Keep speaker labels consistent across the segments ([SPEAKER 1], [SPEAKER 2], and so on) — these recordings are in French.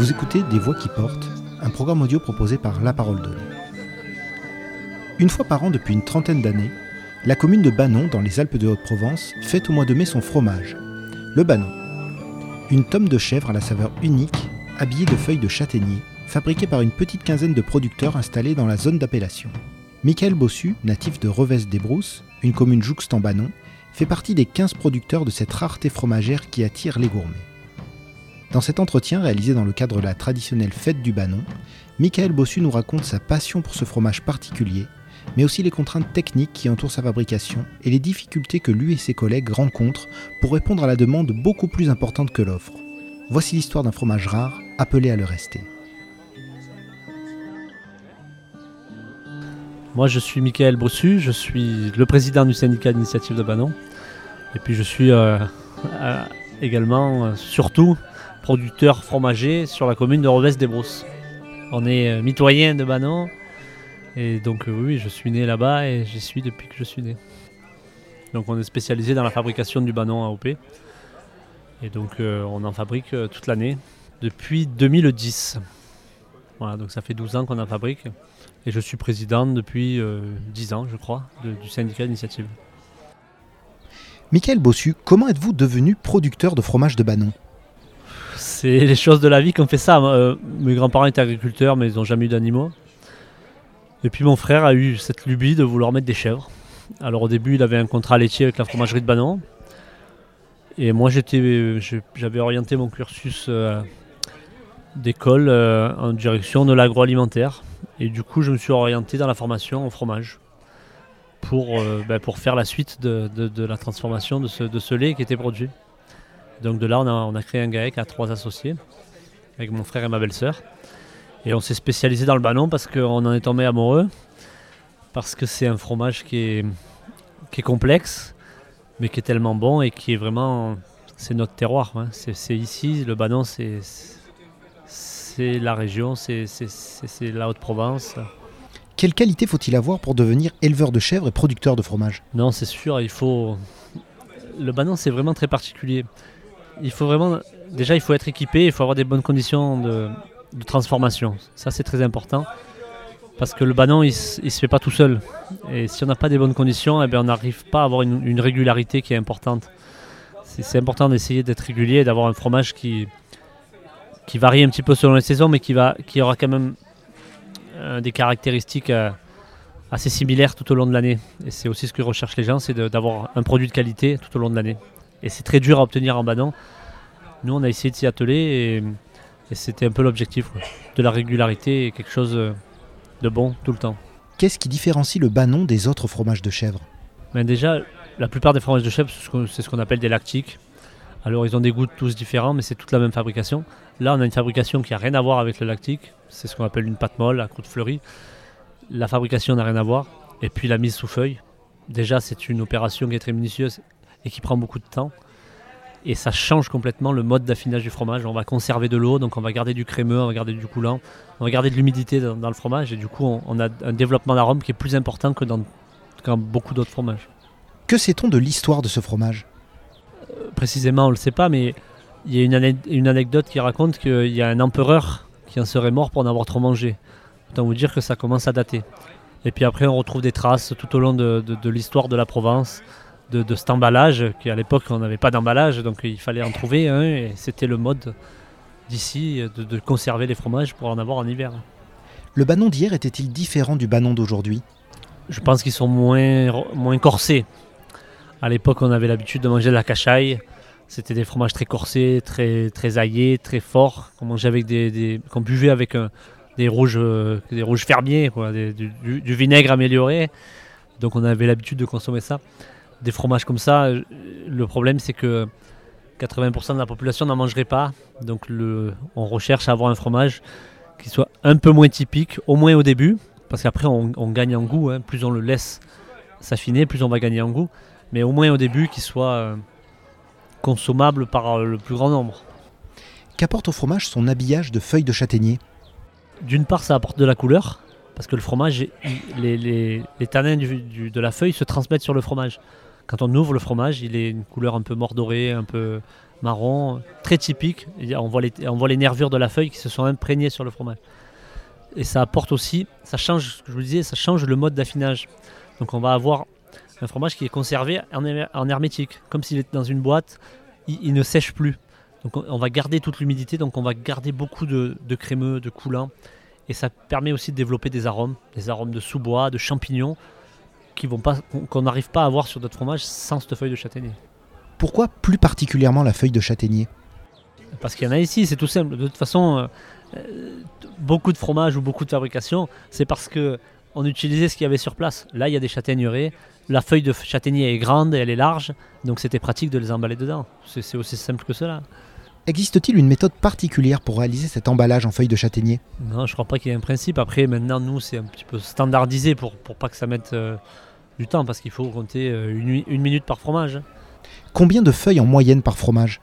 [SPEAKER 1] Vous écoutez Des Voix qui portent, un programme audio proposé par La Parole Donnée. Une fois par an depuis une trentaine d'années, la commune de Banon, dans les Alpes de Haute-Provence, fête au mois de mai son fromage, le Banon. Une tome de chèvre à la saveur unique, habillée de feuilles de châtaignier, fabriquée par une petite quinzaine de producteurs installés dans la zone d'appellation. Michael Bossu, natif de Reves des Brousses, une commune jouxte en Banon, fait partie des 15 producteurs de cette rareté fromagère qui attire les gourmets. Dans cet entretien réalisé dans le cadre de la traditionnelle fête du Banon, Michael Bossu nous raconte sa passion pour ce fromage particulier, mais aussi les contraintes techniques qui entourent sa fabrication et les difficultés que lui et ses collègues rencontrent pour répondre à la demande beaucoup plus importante que l'offre. Voici l'histoire d'un fromage rare appelé à le rester.
[SPEAKER 2] Moi, je suis Michael Bossu, je suis le président du syndicat d'initiative de Banon. Et puis, je suis euh, euh, également, euh, surtout, producteur fromager sur la commune de Reves des Brousses. On est mitoyen de Banon. Et donc, oui, je suis né là-bas et j'y suis depuis que je suis né. Donc, on est spécialisé dans la fabrication du Banon AOP. Et donc, on en fabrique toute l'année depuis 2010. Voilà, donc ça fait 12 ans qu'on en fabrique. Et je suis président depuis 10 ans, je crois, du syndicat d'initiative.
[SPEAKER 1] Michael Bossu, comment êtes-vous devenu producteur de fromage de Banon?
[SPEAKER 2] C'est les choses de la vie qu'on fait ça. Euh, mes grands-parents étaient agriculteurs, mais ils n'ont jamais eu d'animaux. Et puis mon frère a eu cette lubie de vouloir mettre des chèvres. Alors au début, il avait un contrat laitier avec la fromagerie de Banon. Et moi, j'avais orienté mon cursus euh, d'école euh, en direction de l'agroalimentaire. Et du coup, je me suis orienté dans la formation en fromage pour, ben, pour faire la suite de, la transformation de ce, lait qui était produit. Donc de là, on a, on a créé un GAEC à trois associés, avec mon frère et ma belle-sœur. Et on s'est spécialisé dans le ballon parce qu'on en est tombé amoureux, parce que c'est un fromage qui est, qui est complexe, mais qui est tellement bon et qui est vraiment... C'est notre terroir. Hein. C'est ici, le ballon, c'est c'est la région, c'est la Haute-Provence.
[SPEAKER 1] Quelle qualité faut-il avoir pour devenir éleveur de chèvres et producteur de fromage?
[SPEAKER 2] Non, c'est sûr, il faut. Le banon, c'est vraiment très particulier. Il faut vraiment. Déjà, il faut être équipé, il faut avoir des bonnes conditions de, transformation. Ça, c'est très important. Parce que le banon, il ne se fait pas tout seul. Et si on n'a pas des bonnes conditions, eh bien, on n'arrive pas à avoir une, régularité qui est importante. C'est important d'essayer d'être régulier d'avoir un fromage qui, qui varie un petit peu selon les saisons, mais qui, va, qui aura quand même euh, des caractéristiques euh, assez similaires tout au long de l'année. Et c'est aussi ce que recherchent les gens, c'est d'avoir un produit de qualité tout au long de l'année. Et c'est très dur à obtenir en banon. Nous, on a essayé de s'y atteler et, c'était un peu l'objectif. De la régularité et quelque chose de bon tout le temps.
[SPEAKER 1] Qu'est-ce qui différencie le banon des autres fromages de chèvre?
[SPEAKER 2] Ben Déjà, la plupart des fromages de chèvre, c'est ce qu'on appelle des lactiques. Alors ils ont des goûts tous différents, mais c'est toute la même fabrication. Là, on a une fabrication qui n'a rien à voir avec le lactique. C'est ce qu'on appelle une pâte molle à croûte fleurie. La fabrication n'a rien à voir. Et puis la mise sous feuille. Déjà, c'est une opération qui est très minutieuse et qui prend beaucoup de temps. Et ça change complètement le mode d'affinage du fromage. On va conserver de l'eau, donc on va garder du crémeux, on va garder du coulant, on va garder de l'humidité dans, le fromage. Et du coup, on, a un développement d'arôme qui est plus important que dans, dans beaucoup d'autres fromages.
[SPEAKER 1] Que sait-on de l'histoire de ce fromage?
[SPEAKER 2] Précisément, on ne le sait pas, mais il y a une, anecdote qui raconte qu'il y a un empereur qui en serait mort pour en avoir trop mangé. Autant vous dire que ça commence à dater. Et puis après, on retrouve des traces tout au long de, l'histoire de la Provence, de, cet emballage, qui à l'époque, on n'avait pas d'emballage, donc il fallait en trouver un, et c'était le mode d'ici de, conserver les fromages pour en avoir en hiver.
[SPEAKER 1] Le banon d'hier était-il différent du banon d'aujourd'hui?
[SPEAKER 2] Je pense qu'ils sont moins, moins corsés. À l'époque, on avait l'habitude de manger de la cachaille. C'était des fromages très corsés, très, très aillés, très forts, qu'on mangeait avec des, qu'on buvait avec des rouges, euh, des rouges fermiers, du, vinaigre amélioré. Donc on avait l'habitude de consommer ça. Des fromages comme ça, euh, le problème c'est que 80% de la population n'en mangerait pas. Donc le, on recherche à avoir un fromage qui soit un peu moins typique, au moins au début, parce qu'après on, gagne en goût. Hein. Plus on le laisse s'affiner, plus on va gagner en goût mais au moins au début qu'il soit euh, consommable par euh, le plus grand nombre.
[SPEAKER 1] Qu'apporte au fromage son habillage de feuilles de châtaignier?
[SPEAKER 2] D'une part, ça apporte de la couleur, parce que le fromage, les, les, tanins de la feuille se transmettent sur le fromage. Quand on ouvre le fromage, il est une couleur un peu mordorée, un peu marron, très typique. on, voit les, nervures de la feuille qui se sont imprégnées sur le fromage. Et ça apporte aussi, ça change, je vous disais, ça change le mode d'affinage. Donc on va avoir un fromage qui est conservé en, hermétique, comme s'il était dans une boîte, il, ne sèche plus. Donc on, va garder toute l'humidité, donc on va garder beaucoup de, crémeux, de coulant. Et ça permet aussi de développer des arômes, des arômes de sous-bois, de champignons, qu'on n'arrive pas à avoir sur d'autres fromages sans cette feuille de châtaignier.
[SPEAKER 1] Pourquoi plus particulièrement la feuille de châtaignier?
[SPEAKER 2] Parce qu'il y en a ici, c'est tout simple. De toute façon, euh, euh, beaucoup de fromages ou beaucoup de fabrication, c'est parce que on utilisait ce qu'il y avait sur place. Là, il y a des châtaigneraies. La feuille de châtaignier est grande et elle est large, donc c'était pratique de les emballer dedans. C'est aussi simple que cela.
[SPEAKER 1] Existe-t-il une méthode particulière pour réaliser cet emballage en feuille de châtaignier?
[SPEAKER 2] Non, je crois pas qu'il y ait un principe. Après, maintenant, nous, c'est un petit peu standardisé pour, pour pas que ça mette euh, du temps, parce qu'il faut compter une, une minute par fromage.
[SPEAKER 1] Combien de feuilles en moyenne par fromage?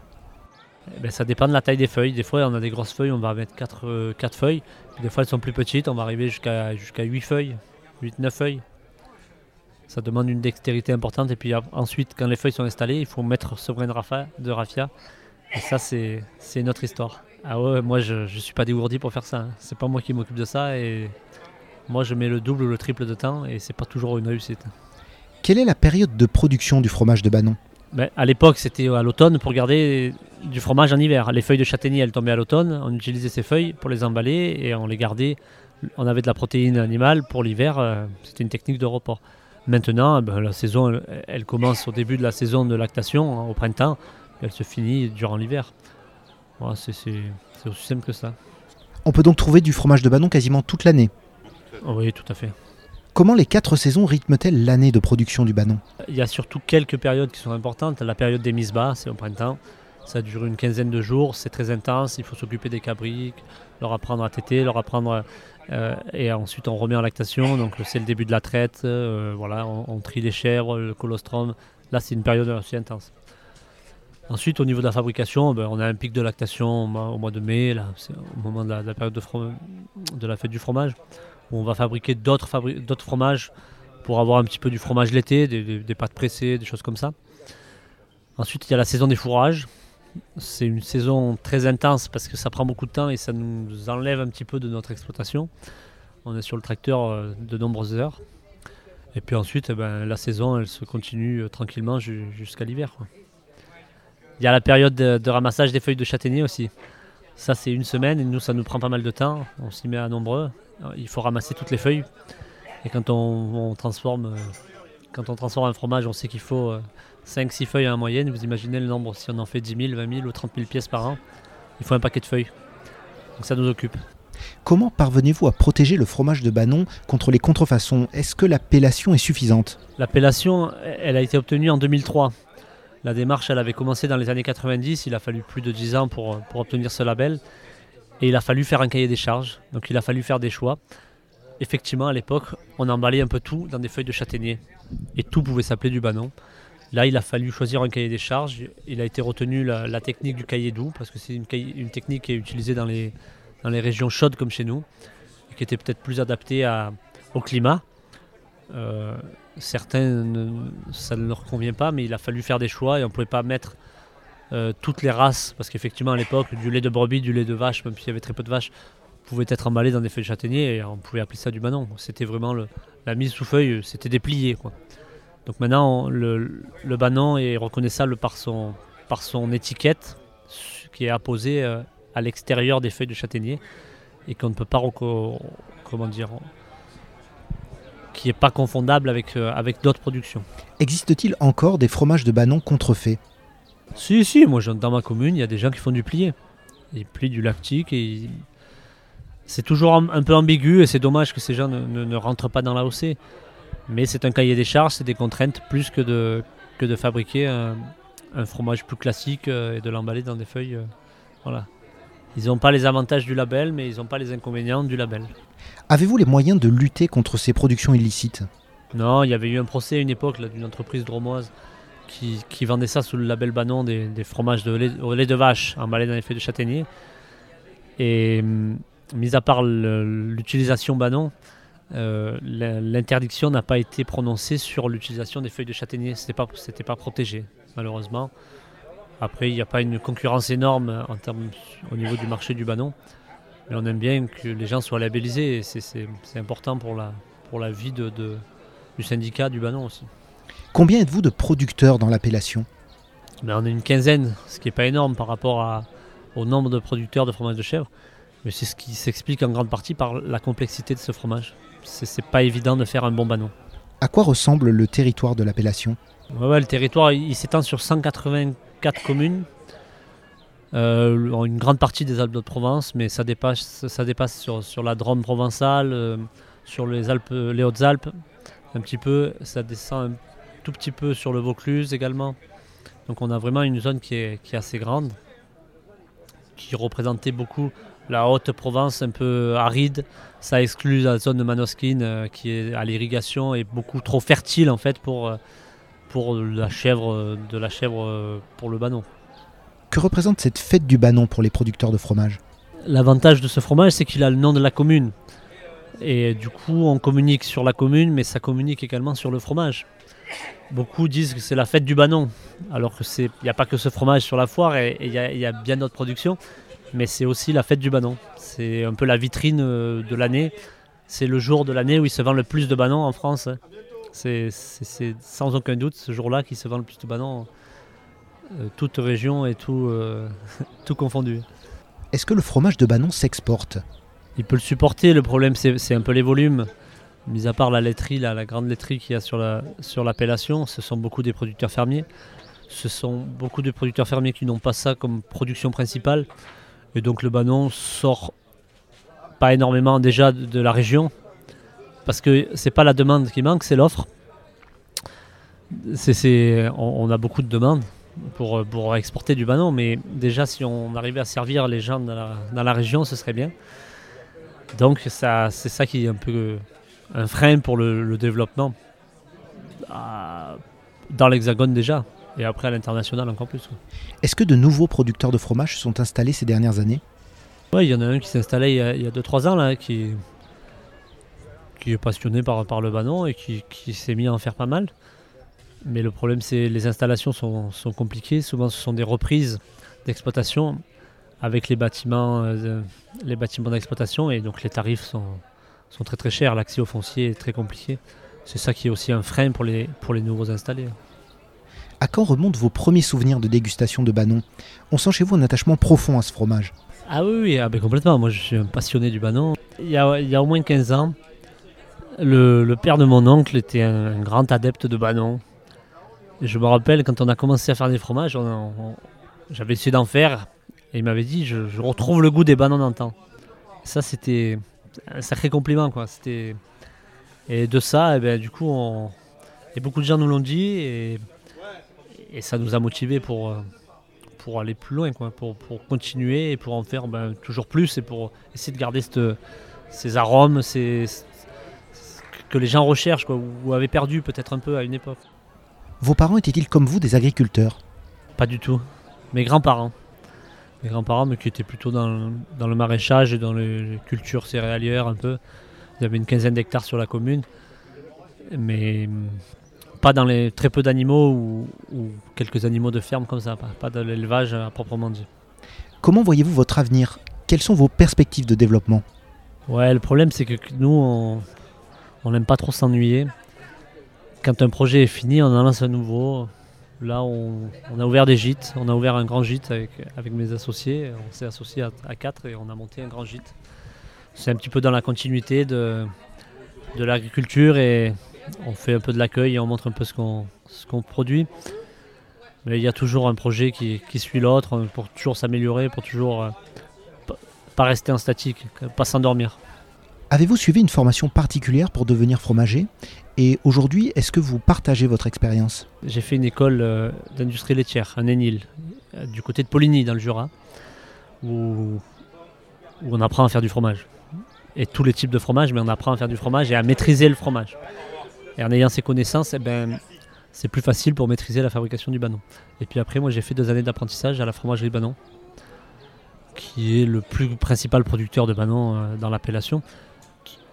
[SPEAKER 2] Eh ben, Ça dépend de la taille des feuilles. Des fois, on a des grosses feuilles, on va mettre 4, euh, feuilles. des fois, elles sont plus petites, on va arriver jusqu'à jusqu'à 8 feuilles, 8-9 feuilles. Ça demande une dextérité importante. Et puis ensuite, quand les feuilles sont installées, il faut mettre ce brin de, raffia. Et ça, c'est une autre histoire. Ah ouais, moi, je ne suis pas dégourdi pour faire ça. Hein. C'est pas moi qui m'occupe de ça. Et moi, je mets le double ou le triple de temps. Et c'est pas toujours une réussite.
[SPEAKER 1] Quelle est la période de production du fromage de Banon
[SPEAKER 2] ben, à l'époque, c'était à l'automne pour garder du fromage en hiver. Les feuilles de châtaignier, elles tombaient à l'automne. On utilisait ces feuilles pour les emballer et on les gardait. On avait de la protéine animale pour l'hiver. Euh, c'était une technique de report. Maintenant, ben, la saison, elle, commence au début de la saison de lactation, hein, au printemps. Et elle se finit durant l'hiver. c'est aussi simple que ça.
[SPEAKER 1] On peut donc trouver du fromage de Banon quasiment toute l'année.
[SPEAKER 2] Oui, tout à fait.
[SPEAKER 1] Comment les quatre saisons rythment-elles l'année de production du Banon?
[SPEAKER 2] Il y a surtout quelques périodes qui sont importantes. La période des mises bas, c'est au printemps. Ça dure une quinzaine de jours, c'est très intense. Il faut s'occuper des cabriques, leur apprendre à téter, leur apprendre. Euh, et ensuite, on remet en lactation. Donc, c'est le début de la traite. Euh, voilà, on, trie les chèvres, le colostrum. Là, c'est une période assez intense. Ensuite, au niveau de la fabrication, ben, on a un pic de lactation au mois, de mai, là, au moment de la, période de, de, la fête du fromage on va fabriquer d'autres fromages pour avoir un petit peu du fromage l'été, des, pâtes pressées, des choses comme ça. Ensuite, il y a la saison des fourrages. C'est une saison très intense parce que ça prend beaucoup de temps et ça nous enlève un petit peu de notre exploitation. On est sur le tracteur euh, de nombreuses heures. Et puis ensuite, eh ben, la saison, elle se continue euh, tranquillement jusqu'à l'hiver. Il y a la période de, ramassage des feuilles de châtaignier aussi. Ça, c'est une semaine et nous, ça nous prend pas mal de temps. On s'y met à nombreux. Il faut ramasser toutes les feuilles. Et quand on, transforme, euh, quand on transforme un fromage, on sait qu'il faut 5-6 euh, feuilles en moyenne. Vous imaginez le nombre, si on en fait 10 000, 20 000 ou 30 000 pièces par an, il faut un paquet de feuilles. Donc ça nous occupe.
[SPEAKER 1] Comment parvenez-vous à protéger le fromage de Banon contre les contrefaçons? Est-ce que l'appellation est suffisante?
[SPEAKER 2] L'appellation, elle a été obtenue en 2003. La démarche, avait commencé dans les années 90. Il a fallu plus de 10 ans pour, obtenir ce label. Et il a fallu faire un cahier des charges. Donc il a fallu faire des choix. Effectivement, à l'époque, on emballait un peu tout dans des feuilles de châtaignier. Et tout pouvait s'appeler du banon. Là, il a fallu choisir un cahier des charges. Il a été retenu la, technique du cahier doux, parce que c'est une, technique qui est utilisée dans les, régions chaudes comme chez nous, et qui était peut-être plus adaptée au climat. Euh, certains, ça ne leur convient pas, mais il a fallu faire des choix et on ne pouvait pas mettre euh, toutes les races, parce qu'effectivement à l'époque, du lait de brebis, du lait de vache, même s'il y avait très peu de vaches, pouvait être emballé dans des feuilles de châtaignier et on pouvait appeler ça du banon. C'était vraiment la mise sous feuille, c'était déplié. Quoi. Donc maintenant, le, le, est reconnaissable par son, par son étiquette qui est apposée euh, à l'extérieur des feuilles de châtaignier et qu'on ne peut pas, comment dire, qui n'est pas confondable avec, euh, avec d'autres productions.
[SPEAKER 1] Existe-t-il encore des fromages de Banon contrefaits?
[SPEAKER 2] Si, si, moi dans ma commune, il y a des gens qui font du plié. Ils plient du lactique et c'est toujours un, peu ambigu et c'est dommage que ces gens ne, rentrent pas dans la l'AOC. Mais c'est un cahier des charges, c'est des contraintes plus que de, que de fabriquer un, fromage plus classique euh, et de l'emballer dans des feuilles. Euh, voilà. Ils n'ont pas les avantages du label, mais ils n'ont pas les inconvénients du label.
[SPEAKER 1] Avez-vous les moyens de lutter contre ces productions illicites?
[SPEAKER 2] Non, il y avait eu un procès à une époque d'une entreprise dromoise qui, vendait ça sous le label Banon, des, fromages de lait, au lait de vache emballés dans les feuilles de châtaignier. Et hum, mis à part l'utilisation Banon, euh, l'interdiction n'a pas été prononcée sur l'utilisation des feuilles de châtaignier. Ce n'était pas, pas protégé, malheureusement. Après, il n'y a pas une concurrence énorme en termes, au niveau du marché du banon. Mais on aime bien que les gens soient labellisés. C'est important pour la, pour la vie de, du syndicat du banon aussi.
[SPEAKER 1] Combien êtes-vous de producteurs dans l'appellation?
[SPEAKER 2] Ben, On est une quinzaine, ce qui n'est pas énorme par rapport à, au nombre de producteurs de fromage de chèvre. Mais c'est ce qui s'explique en grande partie par la complexité de ce fromage. C'est pas évident de faire un bon banon.
[SPEAKER 1] À quoi ressemble le territoire de l'appellation?
[SPEAKER 2] Le territoire il, s'étend sur 184 communes, euh, une grande partie des Alpes de Provence, mais ça dépasse, ça dépasse sur, la Drôme provençale, euh, sur les Alpes, les Hautes-Alpes, un petit peu, ça descend un tout petit peu sur le Vaucluse également. Donc on a vraiment une zone qui est, assez grande, qui représentait beaucoup la Haute-Provence un peu aride. Ça exclut la zone de Manoskin euh, qui est à l'irrigation et beaucoup trop fertile en fait pour, pour la chèvre, de la chèvre pour le banon.
[SPEAKER 1] Que représente cette fête du banon pour les producteurs de fromage?
[SPEAKER 2] L'avantage de ce fromage, c'est qu'il a le nom de la commune. Et du coup, on communique sur la commune, mais ça communique également sur le fromage. Beaucoup disent que c'est la fête du banon, alors qu'il n'y a pas que ce fromage sur la foire et il y, a bien d'autres productions mais c'est aussi la fête du banon. C'est un peu la vitrine euh, de l'année. C'est le jour de l'année où il se vend le plus de banons en France. C'est sans aucun doute ce jour-là qu'il se vend le plus de banons, euh, toute région et tout, euh, tout confondu.
[SPEAKER 1] Est-ce que le fromage de banon s'exporte?
[SPEAKER 2] Il peut le supporter, le problème c'est un peu les volumes. Mis à part la laiterie, la, grande laiterie qu'il y a sur l'appellation, sur ce sont beaucoup des producteurs fermiers. Ce sont beaucoup de producteurs fermiers qui n'ont pas ça comme production principale. Et donc le Banon sort pas énormément déjà de, la région, parce que c'est pas la demande qui manque, c'est l'offre. C'est, on, a beaucoup de demandes pour, pour exporter du Banon, mais déjà si on arrivait à servir les gens dans la, région, ce serait bien. Donc ça, c'est ça qui est un peu un frein pour le, développement dans l'Hexagone déjà et après à l'international encore plus.
[SPEAKER 1] Est-ce que de nouveaux producteurs de fromage sont installés ces dernières années?
[SPEAKER 2] Oui, il y en a un qui s'est installé il y a 2-3 ans là, qui, qui est passionné par, par le banon et qui, s'est mis à en faire pas mal. Mais le problème, c'est les installations sont, compliquées. Souvent, ce sont des reprises d'exploitation avec les bâtiments, euh, les bâtiments d'exploitation et donc les tarifs sont, sont très très chers. L'accès au foncier est très compliqué. C'est ça qui est aussi un frein pour les, pour les nouveaux installés.
[SPEAKER 1] À quand remontent vos premiers souvenirs de dégustation de Banon On sent chez vous un attachement profond à ce fromage.
[SPEAKER 2] Ah oui, oui ah ben complètement. Moi, je suis un passionné du Banon. Il y a, au moins 15 ans, le, père de mon oncle était un, grand adepte de Banon. Je me rappelle, quand on a commencé à faire des fromages, j'avais essayé d'en faire. Et il m'avait dit, je, retrouve le goût des Banons d'antan. Ça, c'était un sacré compliment. Quoi. Et de ça, eh ben, du coup, et beaucoup de gens nous l'ont dit. Et et ça nous a motivés pour, pour aller plus loin, quoi, pour, pour continuer et pour en faire ben, toujours plus et pour essayer de garder ces arômes ces, que les gens recherchent quoi, ou avaient perdu peut-être un peu à une époque.
[SPEAKER 1] Vos parents étaient-ils comme vous des agriculteurs?
[SPEAKER 2] Pas du tout. Mes grands-parents. Mes grands-parents, mais qui étaient plutôt dans, dans, le maraîchage et dans les cultures céréalières un peu. Ils avaient une quinzaine d'hectares sur la commune. Mais pas dans les très peu d'animaux ou, quelques animaux de ferme comme ça, pas, pas de l'élevage à proprement dit.
[SPEAKER 1] Comment voyez-vous votre avenir? Quelles sont vos perspectives de développement?
[SPEAKER 2] Ouais, le problème c'est que nous, on n'aime pas trop s'ennuyer. Quand un projet est fini, on en lance un nouveau. Là, on, a ouvert des gîtes, on a ouvert un grand gîte avec, mes associés. On s'est associés à, quatre et on a monté un grand gîte. C'est un petit peu dans la continuité de, de l'agriculture et, on fait un peu de l'accueil et on montre un peu ce qu'on produit. Mais il y a toujours un projet qui, suit l'autre pour toujours s'améliorer, pour toujours euh, pas rester en statique, pas s'endormir.
[SPEAKER 1] Avez-vous suivi une formation particulière pour devenir fromager? Et aujourd'hui, est-ce que vous partagez votre expérience?
[SPEAKER 2] J'ai fait une école euh, d'industrie laitière, un ENIL, euh, du côté de Poligny, dans le Jura, où, où on apprend à faire du fromage. Et tous les types de fromage, mais on apprend à faire du fromage et à maîtriser le fromage. Et en ayant ces connaissances, eh ben, c'est plus facile pour maîtriser la fabrication du banon. Et puis après, moi j'ai fait deux années d'apprentissage à la fromagerie Banon, qui est le plus principal producteur de banon euh, dans l'appellation.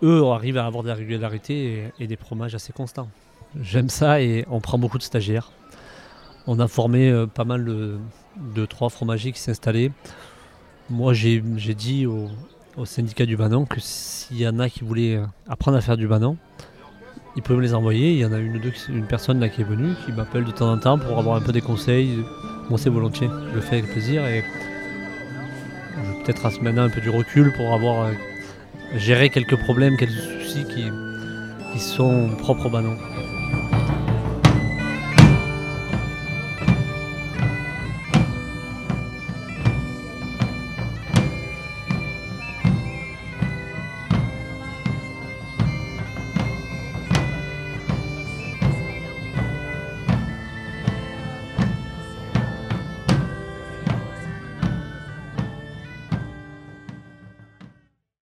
[SPEAKER 2] Eux arrivent à avoir de la régularité et, des fromages assez constants. J'aime ça et on prend beaucoup de stagiaires. On a formé euh, pas mal de, trois fromagers qui s'installaient. Moi, j'ai dit au, syndicat du Banon que s'il y en a qui voulaient euh, apprendre à faire du Banon, ils peuvent me les envoyer. Il y en a une, deux, une personne là qui est venue, qui m'appelle de temps en temps pour avoir un peu des conseils. Moi, c'est volontiers. Je le fais avec plaisir et peut-être maintenant un peu du recul pour avoir géré quelques problèmes, quelques soucis qui, qui sont propres au Banon.